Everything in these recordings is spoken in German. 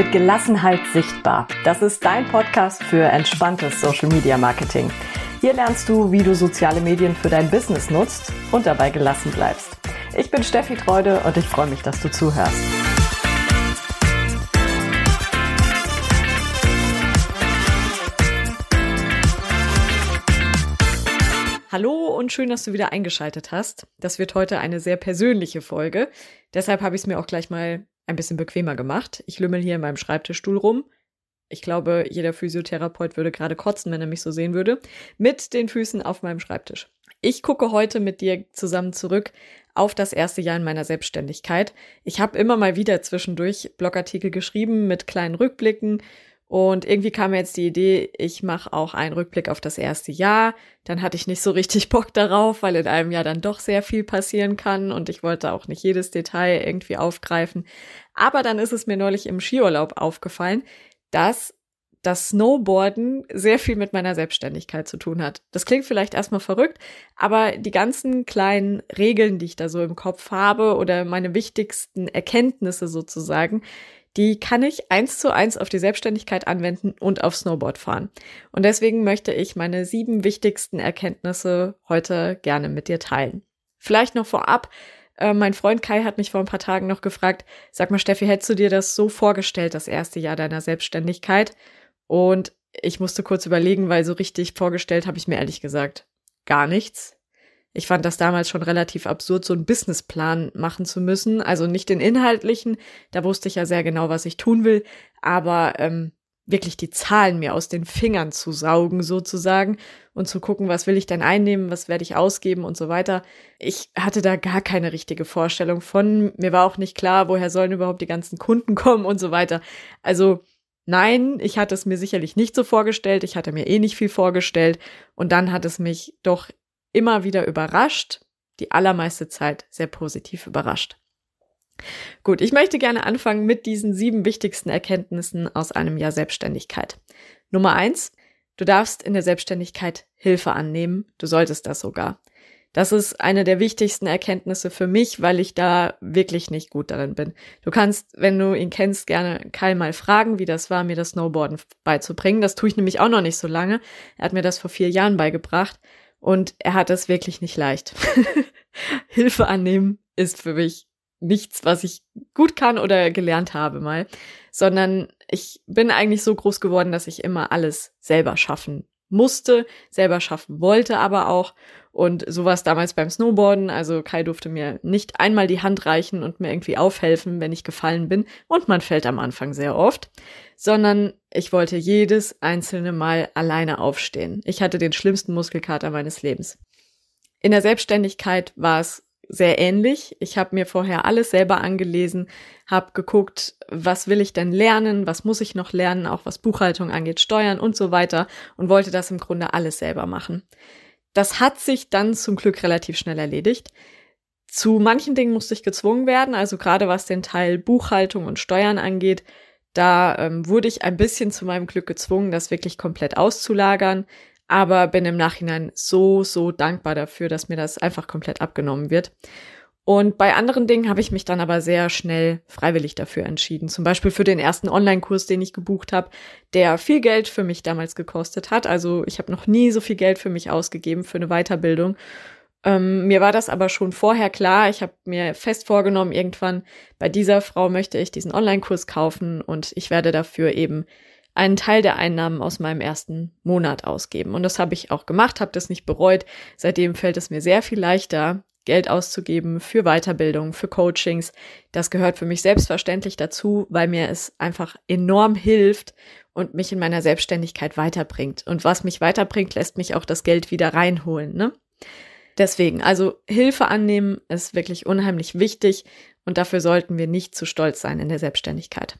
Mit Gelassenheit sichtbar. Das ist dein Podcast für entspanntes Social Media Marketing. Hier lernst du, wie du soziale Medien für dein Business nutzt und dabei gelassen bleibst. Ich bin Steffi Treude und ich freue mich, dass du zuhörst. Hallo und schön, dass du wieder eingeschaltet hast. Das wird heute eine sehr persönliche Folge. Deshalb habe ich es mir auch gleich mal ein bisschen bequemer gemacht. Ich lümmel hier in meinem Schreibtischstuhl rum. Ich glaube, jeder Physiotherapeut würde gerade kotzen, wenn er mich so sehen würde. Mit den Füßen auf meinem Schreibtisch. Ich gucke heute mit dir zusammen zurück auf das erste Jahr in meiner Selbstständigkeit. Ich habe immer mal wieder zwischendurch Blogartikel geschrieben mit kleinen Rückblicken und irgendwie kam mir jetzt die Idee, ich mache auch einen Rückblick auf das erste Jahr. Dann hatte ich nicht so richtig Bock darauf, weil in einem Jahr dann doch sehr viel passieren kann und ich wollte auch nicht jedes Detail irgendwie aufgreifen. Aber dann ist es mir neulich im Skiurlaub aufgefallen, dass das Snowboarden sehr viel mit meiner Selbstständigkeit zu tun hat. Das klingt vielleicht erstmal verrückt, aber die ganzen kleinen Regeln, die ich da so im Kopf habe oder meine wichtigsten Erkenntnisse sozusagen, die kann ich eins zu eins auf die Selbstständigkeit anwenden und auf Snowboard fahren. Und deswegen möchte ich meine sieben wichtigsten Erkenntnisse heute gerne mit dir teilen. Vielleicht noch vorab, äh, mein Freund Kai hat mich vor ein paar Tagen noch gefragt, sag mal Steffi, hättest du dir das so vorgestellt, das erste Jahr deiner Selbstständigkeit? Und ich musste kurz überlegen, weil so richtig vorgestellt habe ich mir ehrlich gesagt gar nichts. Ich fand das damals schon relativ absurd, so einen Businessplan machen zu müssen. Also nicht den inhaltlichen, da wusste ich ja sehr genau, was ich tun will, aber ähm, wirklich die Zahlen mir aus den Fingern zu saugen sozusagen und zu gucken, was will ich denn einnehmen, was werde ich ausgeben und so weiter. Ich hatte da gar keine richtige Vorstellung von. Mir war auch nicht klar, woher sollen überhaupt die ganzen Kunden kommen und so weiter. Also Nein, ich hatte es mir sicherlich nicht so vorgestellt. Ich hatte mir eh nicht viel vorgestellt. Und dann hat es mich doch immer wieder überrascht, die allermeiste Zeit sehr positiv überrascht. Gut, ich möchte gerne anfangen mit diesen sieben wichtigsten Erkenntnissen aus einem Jahr Selbstständigkeit. Nummer eins, du darfst in der Selbstständigkeit Hilfe annehmen, du solltest das sogar. Das ist eine der wichtigsten Erkenntnisse für mich, weil ich da wirklich nicht gut darin bin. Du kannst, wenn du ihn kennst, gerne Kai mal fragen, wie das war, mir das Snowboarden beizubringen. Das tue ich nämlich auch noch nicht so lange. Er hat mir das vor vier Jahren beigebracht. Und er hat es wirklich nicht leicht. Hilfe annehmen ist für mich nichts, was ich gut kann oder gelernt habe mal, sondern ich bin eigentlich so groß geworden, dass ich immer alles selber schaffen musste, selber schaffen wollte aber auch. Und so war es damals beim Snowboarden. Also Kai durfte mir nicht einmal die Hand reichen und mir irgendwie aufhelfen, wenn ich gefallen bin. Und man fällt am Anfang sehr oft. Sondern ich wollte jedes einzelne Mal alleine aufstehen. Ich hatte den schlimmsten Muskelkater meines Lebens. In der Selbstständigkeit war es sehr ähnlich. Ich habe mir vorher alles selber angelesen, habe geguckt, was will ich denn lernen, was muss ich noch lernen, auch was Buchhaltung angeht, Steuern und so weiter und wollte das im Grunde alles selber machen. Das hat sich dann zum Glück relativ schnell erledigt. Zu manchen Dingen musste ich gezwungen werden, also gerade was den Teil Buchhaltung und Steuern angeht, da ähm, wurde ich ein bisschen zu meinem Glück gezwungen, das wirklich komplett auszulagern, aber bin im Nachhinein so, so dankbar dafür, dass mir das einfach komplett abgenommen wird. Und bei anderen Dingen habe ich mich dann aber sehr schnell freiwillig dafür entschieden. Zum Beispiel für den ersten Online-Kurs, den ich gebucht habe, der viel Geld für mich damals gekostet hat. Also ich habe noch nie so viel Geld für mich ausgegeben für eine Weiterbildung. Ähm, mir war das aber schon vorher klar. Ich habe mir fest vorgenommen, irgendwann bei dieser Frau möchte ich diesen Online-Kurs kaufen und ich werde dafür eben einen Teil der Einnahmen aus meinem ersten Monat ausgeben. Und das habe ich auch gemacht, habe das nicht bereut. Seitdem fällt es mir sehr viel leichter, Geld auszugeben für Weiterbildung, für Coachings. Das gehört für mich selbstverständlich dazu, weil mir es einfach enorm hilft und mich in meiner Selbstständigkeit weiterbringt. Und was mich weiterbringt, lässt mich auch das Geld wieder reinholen. Ne? Deswegen, also Hilfe annehmen ist wirklich unheimlich wichtig und dafür sollten wir nicht zu stolz sein in der Selbstständigkeit.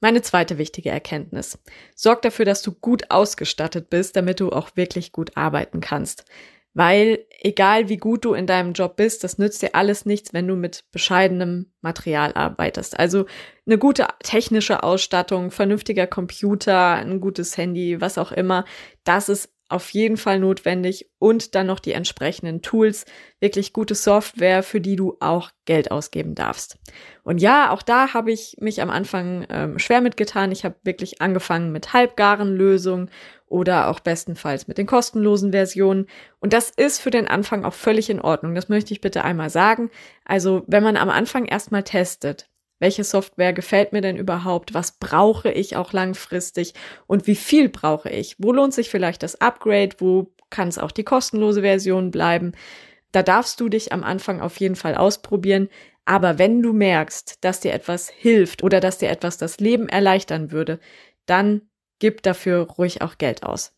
Meine zweite wichtige Erkenntnis. Sorg dafür, dass du gut ausgestattet bist, damit du auch wirklich gut arbeiten kannst. Weil egal wie gut du in deinem Job bist, das nützt dir alles nichts, wenn du mit bescheidenem Material arbeitest. Also eine gute technische Ausstattung, vernünftiger Computer, ein gutes Handy, was auch immer, das ist auf jeden Fall notwendig und dann noch die entsprechenden Tools, wirklich gute Software, für die du auch Geld ausgeben darfst. Und ja, auch da habe ich mich am Anfang ähm, schwer mitgetan. Ich habe wirklich angefangen mit halbgaren Lösungen oder auch bestenfalls mit den kostenlosen Versionen. Und das ist für den Anfang auch völlig in Ordnung. Das möchte ich bitte einmal sagen. Also, wenn man am Anfang erstmal testet, welche Software gefällt mir denn überhaupt? Was brauche ich auch langfristig? Und wie viel brauche ich? Wo lohnt sich vielleicht das Upgrade? Wo kann es auch die kostenlose Version bleiben? Da darfst du dich am Anfang auf jeden Fall ausprobieren. Aber wenn du merkst, dass dir etwas hilft oder dass dir etwas das Leben erleichtern würde, dann gib dafür ruhig auch Geld aus.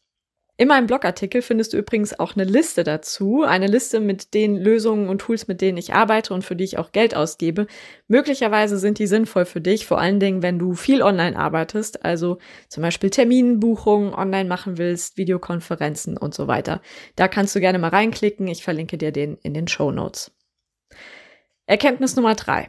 In meinem Blogartikel findest du übrigens auch eine Liste dazu, eine Liste mit den Lösungen und Tools, mit denen ich arbeite und für die ich auch Geld ausgebe. Möglicherweise sind die sinnvoll für dich, vor allen Dingen, wenn du viel online arbeitest, also zum Beispiel Terminbuchungen online machen willst, Videokonferenzen und so weiter. Da kannst du gerne mal reinklicken. Ich verlinke dir den in den Show Notes. Erkenntnis Nummer drei.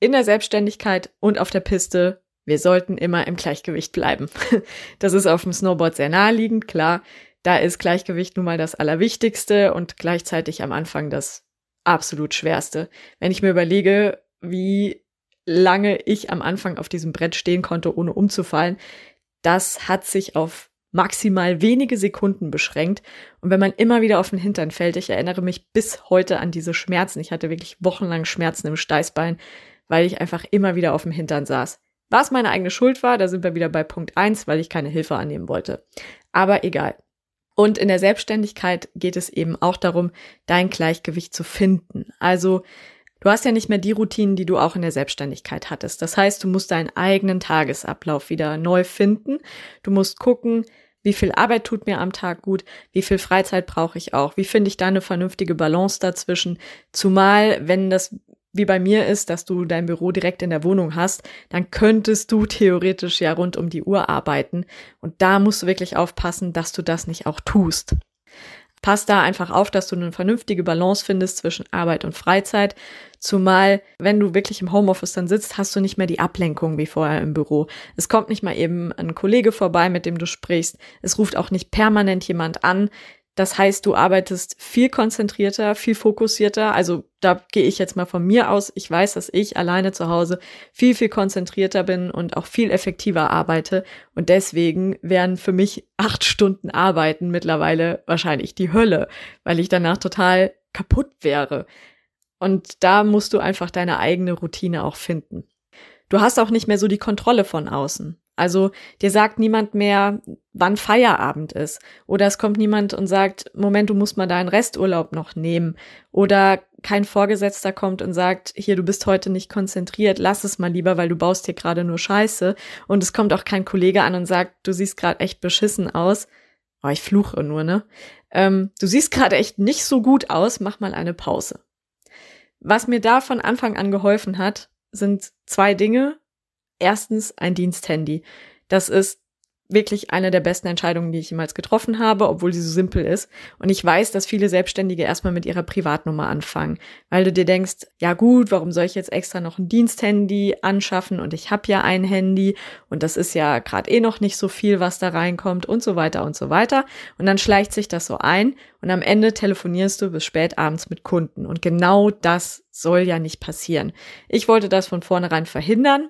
In der Selbstständigkeit und auf der Piste wir sollten immer im Gleichgewicht bleiben. Das ist auf dem Snowboard sehr naheliegend, klar. Da ist Gleichgewicht nun mal das Allerwichtigste und gleichzeitig am Anfang das absolut Schwerste. Wenn ich mir überlege, wie lange ich am Anfang auf diesem Brett stehen konnte, ohne umzufallen, das hat sich auf maximal wenige Sekunden beschränkt. Und wenn man immer wieder auf den Hintern fällt, ich erinnere mich bis heute an diese Schmerzen. Ich hatte wirklich wochenlang Schmerzen im Steißbein, weil ich einfach immer wieder auf dem Hintern saß. Was meine eigene Schuld war, da sind wir wieder bei Punkt eins, weil ich keine Hilfe annehmen wollte. Aber egal. Und in der Selbstständigkeit geht es eben auch darum, dein Gleichgewicht zu finden. Also du hast ja nicht mehr die Routinen, die du auch in der Selbstständigkeit hattest. Das heißt, du musst deinen eigenen Tagesablauf wieder neu finden. Du musst gucken, wie viel Arbeit tut mir am Tag gut, wie viel Freizeit brauche ich auch, wie finde ich da eine vernünftige Balance dazwischen. Zumal, wenn das wie bei mir ist, dass du dein Büro direkt in der Wohnung hast, dann könntest du theoretisch ja rund um die Uhr arbeiten. Und da musst du wirklich aufpassen, dass du das nicht auch tust. Pass da einfach auf, dass du eine vernünftige Balance findest zwischen Arbeit und Freizeit. Zumal, wenn du wirklich im Homeoffice dann sitzt, hast du nicht mehr die Ablenkung wie vorher im Büro. Es kommt nicht mal eben ein Kollege vorbei, mit dem du sprichst. Es ruft auch nicht permanent jemand an. Das heißt, du arbeitest viel konzentrierter, viel fokussierter. Also da gehe ich jetzt mal von mir aus. Ich weiß, dass ich alleine zu Hause viel, viel konzentrierter bin und auch viel effektiver arbeite. Und deswegen wären für mich acht Stunden Arbeiten mittlerweile wahrscheinlich die Hölle, weil ich danach total kaputt wäre. Und da musst du einfach deine eigene Routine auch finden. Du hast auch nicht mehr so die Kontrolle von außen. Also dir sagt niemand mehr, wann Feierabend ist. Oder es kommt niemand und sagt, Moment, du musst mal deinen Resturlaub noch nehmen. Oder kein Vorgesetzter kommt und sagt, hier, du bist heute nicht konzentriert, lass es mal lieber, weil du baust hier gerade nur Scheiße. Und es kommt auch kein Kollege an und sagt, du siehst gerade echt beschissen aus. Oh, ich fluche nur, ne? Ähm, du siehst gerade echt nicht so gut aus, mach mal eine Pause. Was mir da von Anfang an geholfen hat, sind zwei Dinge erstens ein Diensthandy. Das ist wirklich eine der besten Entscheidungen, die ich jemals getroffen habe, obwohl sie so simpel ist. Und ich weiß, dass viele Selbstständige erstmal mit ihrer Privatnummer anfangen, weil du dir denkst, ja gut, warum soll ich jetzt extra noch ein Diensthandy anschaffen und ich habe ja ein Handy und das ist ja gerade eh noch nicht so viel, was da reinkommt und so weiter und so weiter. Und dann schleicht sich das so ein und am Ende telefonierst du bis spät abends mit Kunden. Und genau das soll ja nicht passieren. Ich wollte das von vornherein verhindern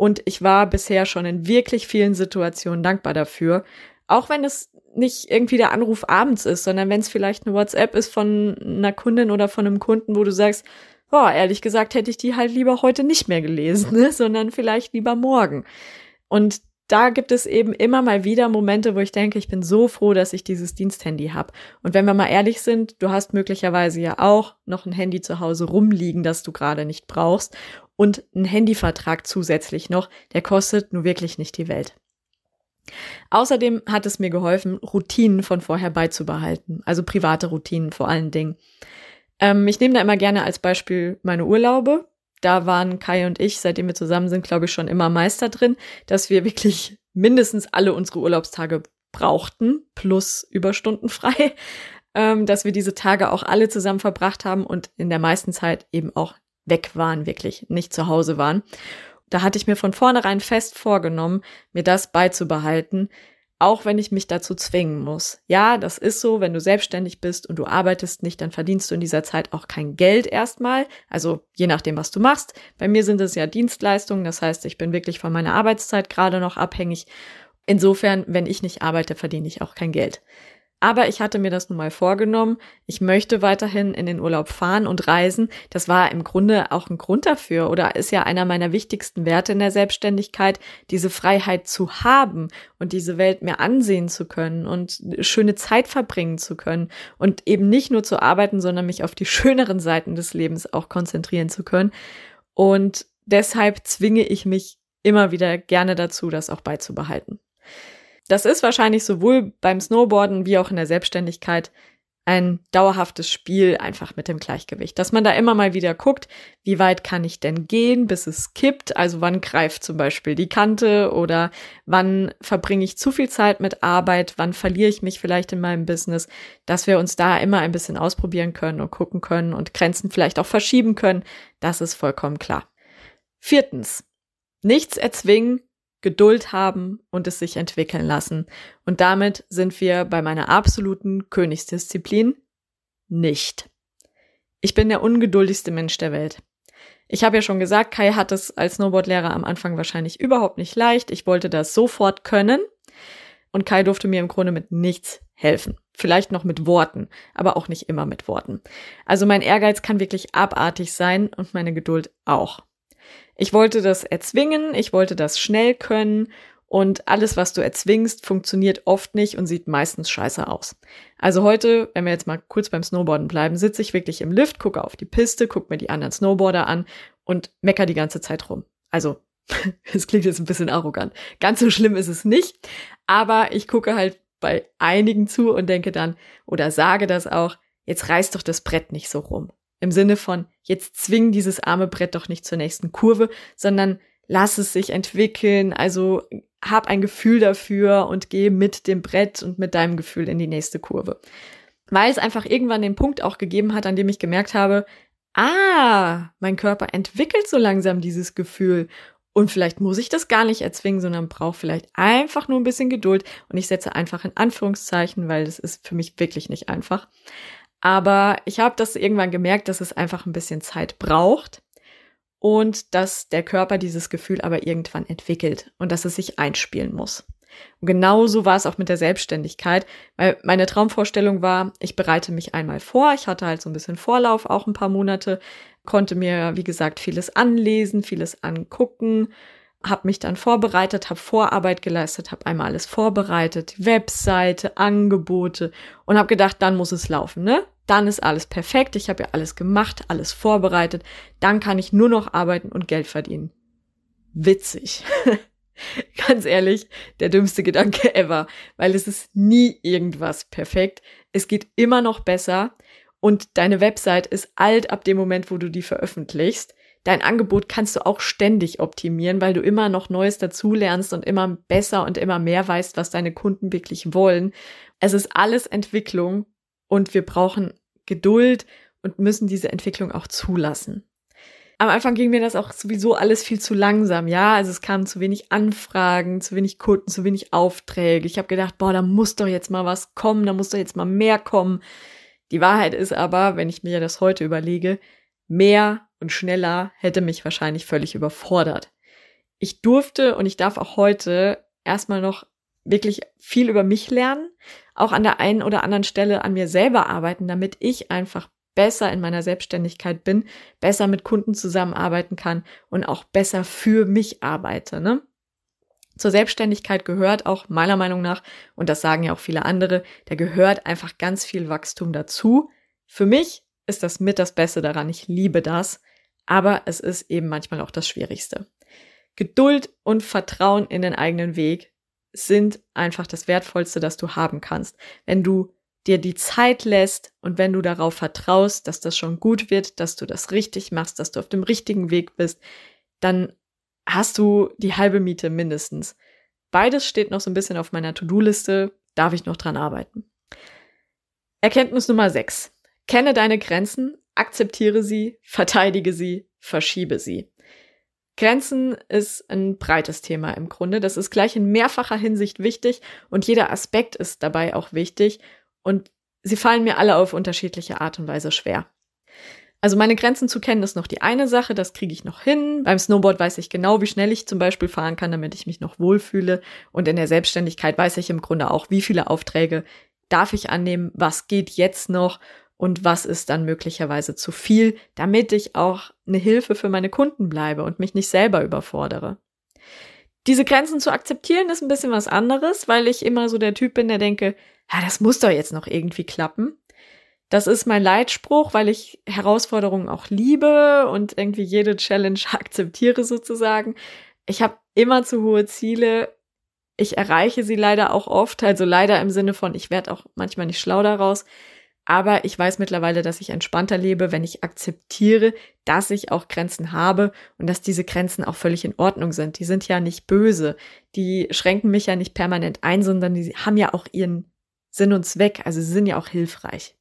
und ich war bisher schon in wirklich vielen Situationen dankbar dafür. Auch wenn es nicht irgendwie der Anruf abends ist, sondern wenn es vielleicht eine WhatsApp ist von einer Kundin oder von einem Kunden, wo du sagst, boah, ehrlich gesagt hätte ich die halt lieber heute nicht mehr gelesen, ne? sondern vielleicht lieber morgen. Und da gibt es eben immer mal wieder Momente, wo ich denke, ich bin so froh, dass ich dieses Diensthandy habe. Und wenn wir mal ehrlich sind, du hast möglicherweise ja auch noch ein Handy zu Hause rumliegen, das du gerade nicht brauchst und ein Handyvertrag zusätzlich noch, der kostet nur wirklich nicht die Welt. Außerdem hat es mir geholfen, Routinen von vorher beizubehalten, also private Routinen vor allen Dingen. Ähm, ich nehme da immer gerne als Beispiel meine Urlaube. Da waren Kai und ich, seitdem wir zusammen sind, glaube ich, schon immer Meister drin, dass wir wirklich mindestens alle unsere Urlaubstage brauchten, plus Überstunden frei, ähm, dass wir diese Tage auch alle zusammen verbracht haben und in der meisten Zeit eben auch weg waren, wirklich nicht zu Hause waren. Da hatte ich mir von vornherein fest vorgenommen, mir das beizubehalten. Auch wenn ich mich dazu zwingen muss. Ja, das ist so, wenn du selbstständig bist und du arbeitest nicht, dann verdienst du in dieser Zeit auch kein Geld erstmal. Also je nachdem, was du machst. Bei mir sind es ja Dienstleistungen, das heißt, ich bin wirklich von meiner Arbeitszeit gerade noch abhängig. Insofern, wenn ich nicht arbeite, verdiene ich auch kein Geld. Aber ich hatte mir das nun mal vorgenommen. Ich möchte weiterhin in den Urlaub fahren und reisen. Das war im Grunde auch ein Grund dafür oder ist ja einer meiner wichtigsten Werte in der Selbstständigkeit, diese Freiheit zu haben und diese Welt mir ansehen zu können und schöne Zeit verbringen zu können und eben nicht nur zu arbeiten, sondern mich auf die schöneren Seiten des Lebens auch konzentrieren zu können. Und deshalb zwinge ich mich immer wieder gerne dazu, das auch beizubehalten. Das ist wahrscheinlich sowohl beim Snowboarden wie auch in der Selbstständigkeit ein dauerhaftes Spiel einfach mit dem Gleichgewicht, dass man da immer mal wieder guckt, wie weit kann ich denn gehen, bis es kippt, also wann greift zum Beispiel die Kante oder wann verbringe ich zu viel Zeit mit Arbeit, wann verliere ich mich vielleicht in meinem Business, dass wir uns da immer ein bisschen ausprobieren können und gucken können und Grenzen vielleicht auch verschieben können, das ist vollkommen klar. Viertens, nichts erzwingen, Geduld haben und es sich entwickeln lassen. Und damit sind wir bei meiner absoluten Königsdisziplin nicht. Ich bin der ungeduldigste Mensch der Welt. Ich habe ja schon gesagt, Kai hat es als Snowboardlehrer am Anfang wahrscheinlich überhaupt nicht leicht. Ich wollte das sofort können. Und Kai durfte mir im Grunde mit nichts helfen. Vielleicht noch mit Worten, aber auch nicht immer mit Worten. Also mein Ehrgeiz kann wirklich abartig sein und meine Geduld auch. Ich wollte das erzwingen, ich wollte das schnell können und alles, was du erzwingst, funktioniert oft nicht und sieht meistens scheiße aus. Also heute, wenn wir jetzt mal kurz beim Snowboarden bleiben, sitze ich wirklich im Lift, gucke auf die Piste, gucke mir die anderen Snowboarder an und mecker die ganze Zeit rum. Also, es klingt jetzt ein bisschen arrogant. Ganz so schlimm ist es nicht, aber ich gucke halt bei einigen zu und denke dann oder sage das auch, jetzt reiß doch das Brett nicht so rum. Im Sinne von, jetzt zwing dieses arme Brett doch nicht zur nächsten Kurve, sondern lass es sich entwickeln. Also hab ein Gefühl dafür und geh mit dem Brett und mit deinem Gefühl in die nächste Kurve. Weil es einfach irgendwann den Punkt auch gegeben hat, an dem ich gemerkt habe, ah, mein Körper entwickelt so langsam dieses Gefühl. Und vielleicht muss ich das gar nicht erzwingen, sondern brauche vielleicht einfach nur ein bisschen Geduld. Und ich setze einfach in Anführungszeichen, weil das ist für mich wirklich nicht einfach. Aber ich habe das irgendwann gemerkt, dass es einfach ein bisschen Zeit braucht und dass der Körper dieses Gefühl aber irgendwann entwickelt und dass es sich einspielen muss. Und genauso war es auch mit der Selbstständigkeit, weil meine Traumvorstellung war, ich bereite mich einmal vor, ich hatte halt so ein bisschen Vorlauf, auch ein paar Monate, konnte mir, wie gesagt, vieles anlesen, vieles angucken habe mich dann vorbereitet, habe Vorarbeit geleistet, habe einmal alles vorbereitet, Webseite, Angebote und habe gedacht, dann muss es laufen, ne? Dann ist alles perfekt, ich habe ja alles gemacht, alles vorbereitet, dann kann ich nur noch arbeiten und Geld verdienen. Witzig. Ganz ehrlich, der dümmste Gedanke ever, weil es ist nie irgendwas perfekt. Es geht immer noch besser und deine Website ist alt ab dem Moment, wo du die veröffentlichst dein Angebot kannst du auch ständig optimieren, weil du immer noch Neues dazulernst und immer besser und immer mehr weißt, was deine Kunden wirklich wollen. Es ist alles Entwicklung und wir brauchen Geduld und müssen diese Entwicklung auch zulassen. Am Anfang ging mir das auch sowieso alles viel zu langsam, ja. Also es kamen zu wenig Anfragen, zu wenig Kunden, zu wenig Aufträge. Ich habe gedacht, boah, da muss doch jetzt mal was kommen, da muss doch jetzt mal mehr kommen. Die Wahrheit ist aber, wenn ich mir das heute überlege, mehr und schneller hätte mich wahrscheinlich völlig überfordert. Ich durfte und ich darf auch heute erstmal noch wirklich viel über mich lernen, auch an der einen oder anderen Stelle an mir selber arbeiten, damit ich einfach besser in meiner Selbstständigkeit bin, besser mit Kunden zusammenarbeiten kann und auch besser für mich arbeite. Ne? Zur Selbstständigkeit gehört auch meiner Meinung nach, und das sagen ja auch viele andere, da gehört einfach ganz viel Wachstum dazu. Für mich ist das mit das Beste daran. Ich liebe das aber es ist eben manchmal auch das Schwierigste. Geduld und Vertrauen in den eigenen Weg sind einfach das Wertvollste, das du haben kannst. Wenn du dir die Zeit lässt und wenn du darauf vertraust, dass das schon gut wird, dass du das richtig machst, dass du auf dem richtigen Weg bist, dann hast du die halbe Miete mindestens. Beides steht noch so ein bisschen auf meiner To-Do-Liste, darf ich noch dran arbeiten. Erkenntnis Nummer 6. Kenne deine Grenzen akzeptiere sie, verteidige sie, verschiebe sie. Grenzen ist ein breites Thema im Grunde. Das ist gleich in mehrfacher Hinsicht wichtig und jeder Aspekt ist dabei auch wichtig und sie fallen mir alle auf unterschiedliche Art und Weise schwer. Also meine Grenzen zu kennen ist noch die eine Sache, das kriege ich noch hin. Beim Snowboard weiß ich genau, wie schnell ich zum Beispiel fahren kann, damit ich mich noch wohlfühle. Und in der Selbstständigkeit weiß ich im Grunde auch, wie viele Aufträge darf ich annehmen, was geht jetzt noch und was ist dann möglicherweise zu viel, damit ich auch eine Hilfe für meine Kunden bleibe und mich nicht selber überfordere. Diese Grenzen zu akzeptieren ist ein bisschen was anderes, weil ich immer so der Typ bin, der denke, ja, das muss doch jetzt noch irgendwie klappen. Das ist mein Leitspruch, weil ich Herausforderungen auch liebe und irgendwie jede Challenge akzeptiere sozusagen. Ich habe immer zu hohe Ziele. Ich erreiche sie leider auch oft, also leider im Sinne von, ich werde auch manchmal nicht schlau daraus. Aber ich weiß mittlerweile, dass ich entspannter lebe, wenn ich akzeptiere, dass ich auch Grenzen habe und dass diese Grenzen auch völlig in Ordnung sind. Die sind ja nicht böse. Die schränken mich ja nicht permanent ein, sondern die haben ja auch ihren Sinn und Zweck. Also sie sind ja auch hilfreich.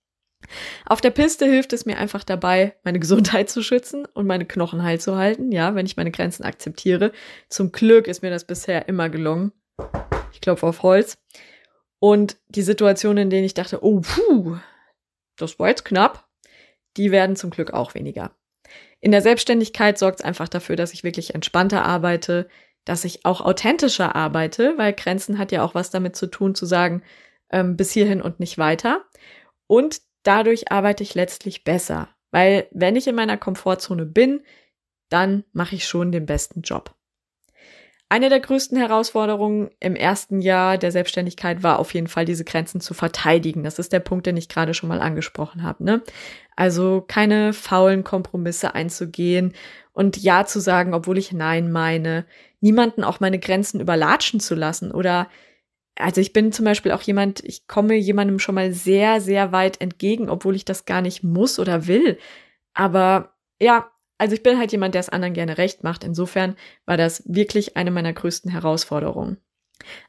Auf der Piste hilft es mir einfach dabei, meine Gesundheit zu schützen und meine Knochen heil zu halten, ja, wenn ich meine Grenzen akzeptiere. Zum Glück ist mir das bisher immer gelungen. Ich klopfe auf Holz. Und die Situationen, in denen ich dachte, oh, puh, das war jetzt knapp, die werden zum Glück auch weniger. In der Selbstständigkeit sorgt es einfach dafür, dass ich wirklich entspannter arbeite, dass ich auch authentischer arbeite, weil Grenzen hat ja auch was damit zu tun, zu sagen, ähm, bis hierhin und nicht weiter. Und dadurch arbeite ich letztlich besser, weil wenn ich in meiner Komfortzone bin, dann mache ich schon den besten Job. Eine der größten Herausforderungen im ersten Jahr der Selbstständigkeit war auf jeden Fall, diese Grenzen zu verteidigen. Das ist der Punkt, den ich gerade schon mal angesprochen habe. Ne? Also keine faulen Kompromisse einzugehen und Ja zu sagen, obwohl ich Nein meine. Niemanden auch meine Grenzen überlatschen zu lassen oder also ich bin zum Beispiel auch jemand, ich komme jemandem schon mal sehr, sehr weit entgegen, obwohl ich das gar nicht muss oder will. Aber ja, also ich bin halt jemand, der es anderen gerne recht macht. Insofern war das wirklich eine meiner größten Herausforderungen.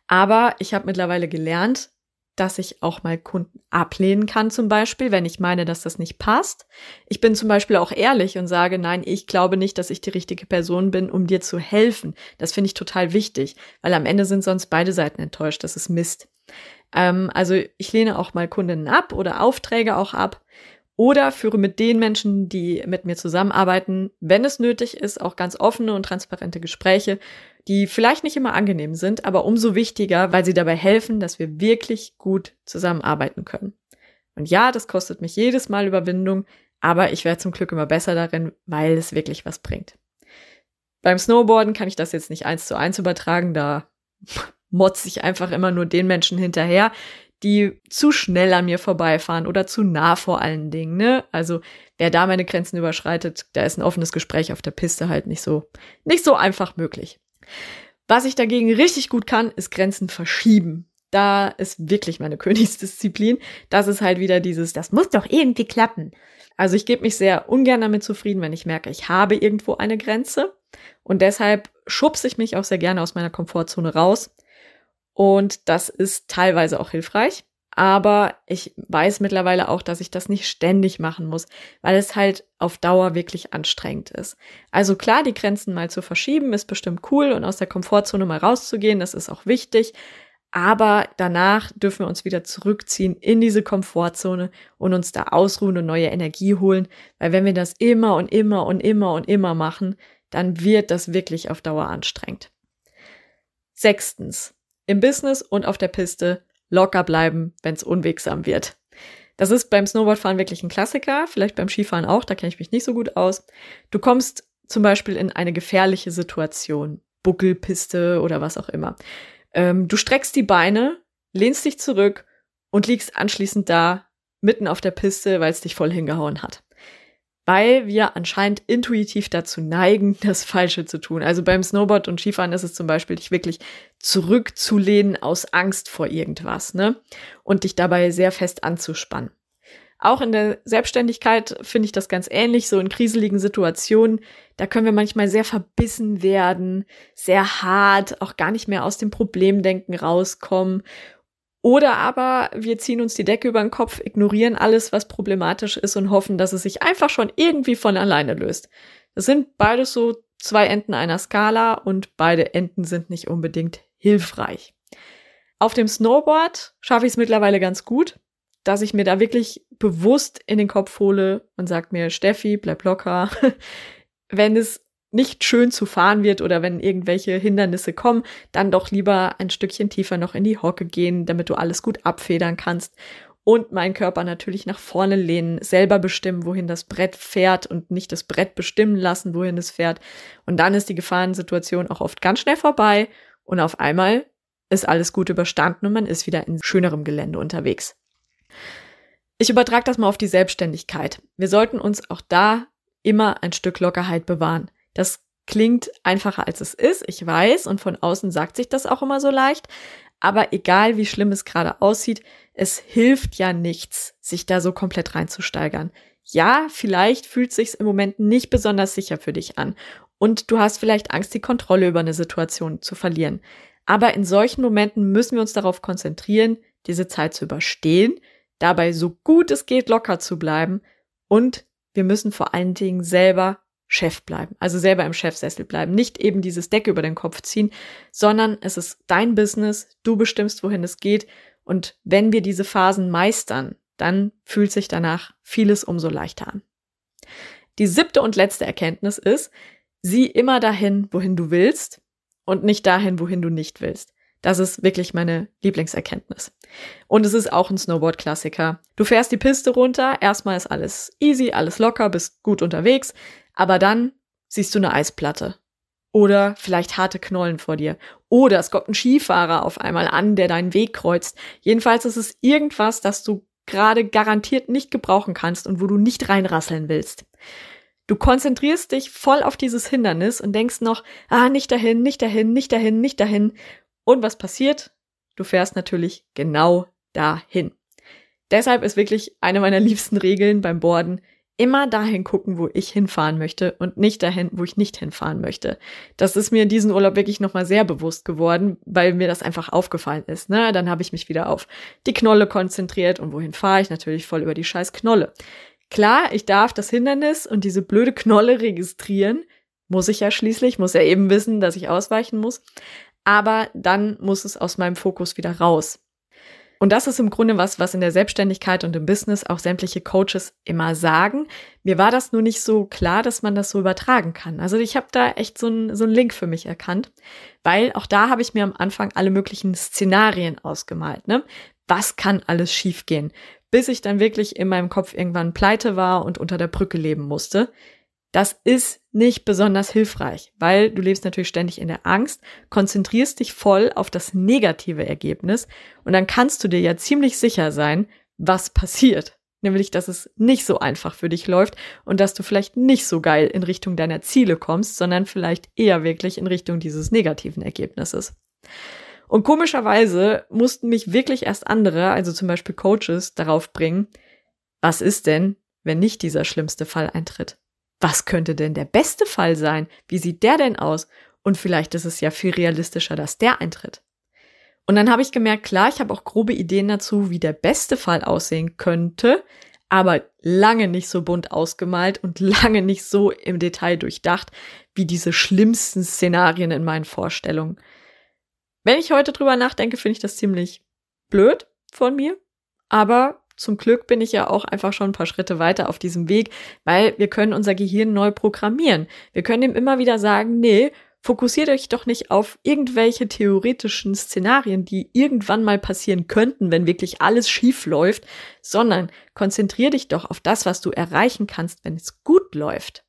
Aber ich habe mittlerweile gelernt, dass ich auch mal Kunden ablehnen kann, zum Beispiel, wenn ich meine, dass das nicht passt. Ich bin zum Beispiel auch ehrlich und sage, nein, ich glaube nicht, dass ich die richtige Person bin, um dir zu helfen. Das finde ich total wichtig, weil am Ende sind sonst beide Seiten enttäuscht. Das ist Mist. Ähm, also ich lehne auch mal Kundinnen ab oder Aufträge auch ab oder führe mit den Menschen, die mit mir zusammenarbeiten, wenn es nötig ist, auch ganz offene und transparente Gespräche, die vielleicht nicht immer angenehm sind, aber umso wichtiger, weil sie dabei helfen, dass wir wirklich gut zusammenarbeiten können. Und ja, das kostet mich jedes Mal Überwindung, aber ich werde zum Glück immer besser darin, weil es wirklich was bringt. Beim Snowboarden kann ich das jetzt nicht eins zu eins übertragen, da motze ich einfach immer nur den Menschen hinterher, die zu schnell an mir vorbeifahren oder zu nah vor allen Dingen, ne? Also, wer da meine Grenzen überschreitet, da ist ein offenes Gespräch auf der Piste halt nicht so, nicht so einfach möglich. Was ich dagegen richtig gut kann, ist Grenzen verschieben. Da ist wirklich meine Königsdisziplin. Das ist halt wieder dieses, das muss doch irgendwie klappen. Also ich gebe mich sehr ungern damit zufrieden, wenn ich merke, ich habe irgendwo eine Grenze. Und deshalb schubse ich mich auch sehr gerne aus meiner Komfortzone raus und das ist teilweise auch hilfreich. Aber ich weiß mittlerweile auch, dass ich das nicht ständig machen muss, weil es halt auf Dauer wirklich anstrengend ist. Also klar, die Grenzen mal zu verschieben ist bestimmt cool und aus der Komfortzone mal rauszugehen, das ist auch wichtig. Aber danach dürfen wir uns wieder zurückziehen in diese Komfortzone und uns da ausruhen und neue Energie holen. Weil wenn wir das immer und immer und immer und immer machen, dann wird das wirklich auf Dauer anstrengend. Sechstens im Business und auf der Piste locker bleiben, wenn es unwegsam wird. Das ist beim Snowboardfahren wirklich ein Klassiker, vielleicht beim Skifahren auch, da kenne ich mich nicht so gut aus. Du kommst zum Beispiel in eine gefährliche Situation, Buckelpiste oder was auch immer. Ähm, du streckst die Beine, lehnst dich zurück und liegst anschließend da mitten auf der Piste, weil es dich voll hingehauen hat weil wir anscheinend intuitiv dazu neigen, das Falsche zu tun. Also beim Snowboard und Skifahren ist es zum Beispiel, dich wirklich zurückzulehnen aus Angst vor irgendwas, ne? Und dich dabei sehr fest anzuspannen. Auch in der Selbstständigkeit finde ich das ganz ähnlich, so in kriseligen Situationen. Da können wir manchmal sehr verbissen werden, sehr hart, auch gar nicht mehr aus dem Problemdenken rauskommen oder aber wir ziehen uns die Decke über den Kopf, ignorieren alles, was problematisch ist und hoffen, dass es sich einfach schon irgendwie von alleine löst. Das sind beides so zwei Enden einer Skala und beide Enden sind nicht unbedingt hilfreich. Auf dem Snowboard schaffe ich es mittlerweile ganz gut, dass ich mir da wirklich bewusst in den Kopf hole und sag mir, Steffi, bleib locker. wenn es nicht schön zu fahren wird oder wenn irgendwelche Hindernisse kommen, dann doch lieber ein Stückchen tiefer noch in die Hocke gehen, damit du alles gut abfedern kannst und meinen Körper natürlich nach vorne lehnen, selber bestimmen, wohin das Brett fährt und nicht das Brett bestimmen lassen, wohin es fährt. Und dann ist die Gefahrensituation auch oft ganz schnell vorbei und auf einmal ist alles gut überstanden und man ist wieder in schönerem Gelände unterwegs. Ich übertrage das mal auf die Selbstständigkeit. Wir sollten uns auch da immer ein Stück Lockerheit bewahren. Das klingt einfacher als es ist, ich weiß, und von außen sagt sich das auch immer so leicht. Aber egal wie schlimm es gerade aussieht, es hilft ja nichts, sich da so komplett reinzusteigern. Ja, vielleicht fühlt sich's im Moment nicht besonders sicher für dich an und du hast vielleicht Angst, die Kontrolle über eine Situation zu verlieren. Aber in solchen Momenten müssen wir uns darauf konzentrieren, diese Zeit zu überstehen, dabei so gut es geht locker zu bleiben und wir müssen vor allen Dingen selber Chef bleiben, also selber im Chefsessel bleiben, nicht eben dieses Deck über den Kopf ziehen, sondern es ist dein Business, du bestimmst, wohin es geht und wenn wir diese Phasen meistern, dann fühlt sich danach vieles umso leichter an. Die siebte und letzte Erkenntnis ist, sieh immer dahin, wohin du willst und nicht dahin, wohin du nicht willst. Das ist wirklich meine Lieblingserkenntnis. Und es ist auch ein Snowboard-Klassiker. Du fährst die Piste runter, erstmal ist alles easy, alles locker, bist gut unterwegs, aber dann siehst du eine Eisplatte oder vielleicht harte Knollen vor dir. Oder es kommt ein Skifahrer auf einmal an, der deinen Weg kreuzt. Jedenfalls ist es irgendwas, das du gerade garantiert nicht gebrauchen kannst und wo du nicht reinrasseln willst. Du konzentrierst dich voll auf dieses Hindernis und denkst noch, ah, nicht dahin, nicht dahin, nicht dahin, nicht dahin. Und was passiert? Du fährst natürlich genau dahin. Deshalb ist wirklich eine meiner liebsten Regeln beim Borden, immer dahin gucken, wo ich hinfahren möchte und nicht dahin, wo ich nicht hinfahren möchte. Das ist mir in diesem Urlaub wirklich nochmal sehr bewusst geworden, weil mir das einfach aufgefallen ist. Ne? Dann habe ich mich wieder auf die Knolle konzentriert und wohin fahre ich? Natürlich voll über die scheiß Knolle. Klar, ich darf das Hindernis und diese blöde Knolle registrieren. Muss ich ja schließlich, muss ja eben wissen, dass ich ausweichen muss. Aber dann muss es aus meinem Fokus wieder raus. Und das ist im Grunde was, was in der Selbstständigkeit und im Business auch sämtliche Coaches immer sagen. Mir war das nur nicht so klar, dass man das so übertragen kann. Also ich habe da echt so einen so Link für mich erkannt, weil auch da habe ich mir am Anfang alle möglichen Szenarien ausgemalt. Ne? Was kann alles schiefgehen? Bis ich dann wirklich in meinem Kopf irgendwann pleite war und unter der Brücke leben musste. Das ist nicht besonders hilfreich, weil du lebst natürlich ständig in der Angst, konzentrierst dich voll auf das negative Ergebnis und dann kannst du dir ja ziemlich sicher sein, was passiert. Nämlich, dass es nicht so einfach für dich läuft und dass du vielleicht nicht so geil in Richtung deiner Ziele kommst, sondern vielleicht eher wirklich in Richtung dieses negativen Ergebnisses. Und komischerweise mussten mich wirklich erst andere, also zum Beispiel Coaches, darauf bringen, was ist denn, wenn nicht dieser schlimmste Fall eintritt? Was könnte denn der beste Fall sein? Wie sieht der denn aus? Und vielleicht ist es ja viel realistischer, dass der eintritt. Und dann habe ich gemerkt, klar, ich habe auch grobe Ideen dazu, wie der beste Fall aussehen könnte, aber lange nicht so bunt ausgemalt und lange nicht so im Detail durchdacht, wie diese schlimmsten Szenarien in meinen Vorstellungen. Wenn ich heute drüber nachdenke, finde ich das ziemlich blöd von mir, aber zum Glück bin ich ja auch einfach schon ein paar Schritte weiter auf diesem Weg, weil wir können unser Gehirn neu programmieren. Wir können ihm immer wieder sagen, nee, fokussiert euch doch nicht auf irgendwelche theoretischen Szenarien, die irgendwann mal passieren könnten, wenn wirklich alles schief läuft, sondern konzentrier dich doch auf das, was du erreichen kannst, wenn es gut läuft.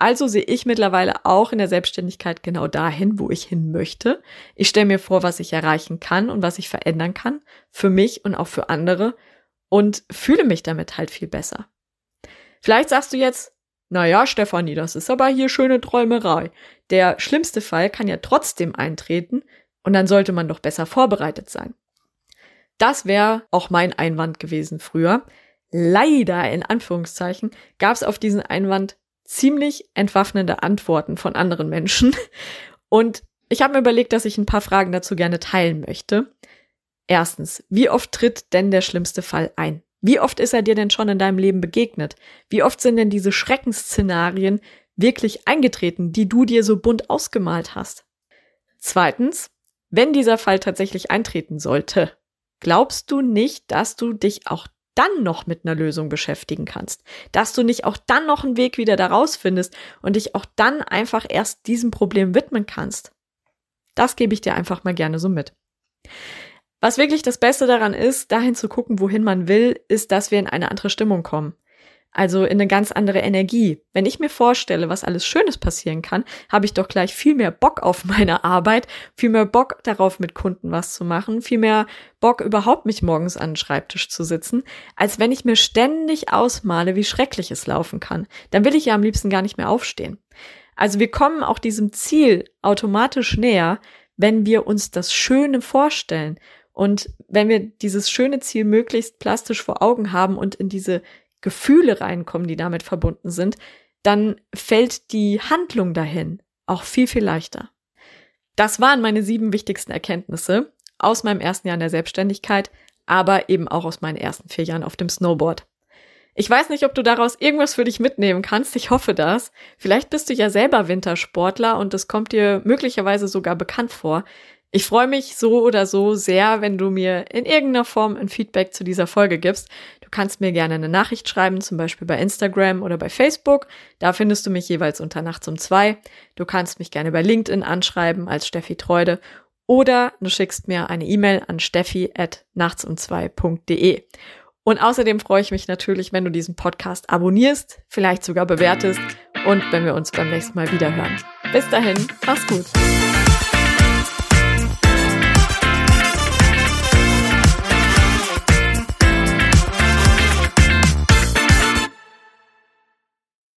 Also sehe ich mittlerweile auch in der Selbstständigkeit genau dahin, wo ich hin möchte. Ich stelle mir vor, was ich erreichen kann und was ich verändern kann, für mich und auch für andere und fühle mich damit halt viel besser. Vielleicht sagst du jetzt, na ja, Stefanie, das ist aber hier schöne Träumerei. Der schlimmste Fall kann ja trotzdem eintreten und dann sollte man doch besser vorbereitet sein. Das wäre auch mein Einwand gewesen früher. Leider, in Anführungszeichen, gab es auf diesen Einwand ziemlich entwaffnende Antworten von anderen Menschen. Und ich habe mir überlegt, dass ich ein paar Fragen dazu gerne teilen möchte. Erstens, wie oft tritt denn der schlimmste Fall ein? Wie oft ist er dir denn schon in deinem Leben begegnet? Wie oft sind denn diese Schreckensszenarien wirklich eingetreten, die du dir so bunt ausgemalt hast? Zweitens, wenn dieser Fall tatsächlich eintreten sollte, glaubst du nicht, dass du dich auch dann noch mit einer Lösung beschäftigen kannst, dass du nicht auch dann noch einen Weg wieder daraus findest und dich auch dann einfach erst diesem Problem widmen kannst. Das gebe ich dir einfach mal gerne so mit. Was wirklich das Beste daran ist, dahin zu gucken, wohin man will, ist, dass wir in eine andere Stimmung kommen. Also in eine ganz andere Energie. Wenn ich mir vorstelle, was alles Schönes passieren kann, habe ich doch gleich viel mehr Bock auf meine Arbeit, viel mehr Bock darauf, mit Kunden was zu machen, viel mehr Bock überhaupt mich morgens an den Schreibtisch zu sitzen, als wenn ich mir ständig ausmale, wie schrecklich es laufen kann. Dann will ich ja am liebsten gar nicht mehr aufstehen. Also wir kommen auch diesem Ziel automatisch näher, wenn wir uns das Schöne vorstellen und wenn wir dieses schöne Ziel möglichst plastisch vor Augen haben und in diese Gefühle reinkommen, die damit verbunden sind, dann fällt die Handlung dahin auch viel, viel leichter. Das waren meine sieben wichtigsten Erkenntnisse aus meinem ersten Jahr in der Selbstständigkeit, aber eben auch aus meinen ersten vier Jahren auf dem Snowboard. Ich weiß nicht, ob du daraus irgendwas für dich mitnehmen kannst. Ich hoffe das. Vielleicht bist du ja selber Wintersportler und es kommt dir möglicherweise sogar bekannt vor. Ich freue mich so oder so sehr, wenn du mir in irgendeiner Form ein Feedback zu dieser Folge gibst. Du kannst mir gerne eine Nachricht schreiben, zum Beispiel bei Instagram oder bei Facebook. Da findest du mich jeweils unter Nachts um zwei. Du kannst mich gerne bei LinkedIn anschreiben als Steffi Treude oder du schickst mir eine E-Mail an steffi at nachtsum2.de. Und außerdem freue ich mich natürlich, wenn du diesen Podcast abonnierst, vielleicht sogar bewertest und wenn wir uns beim nächsten Mal wieder hören. Bis dahin, mach's gut.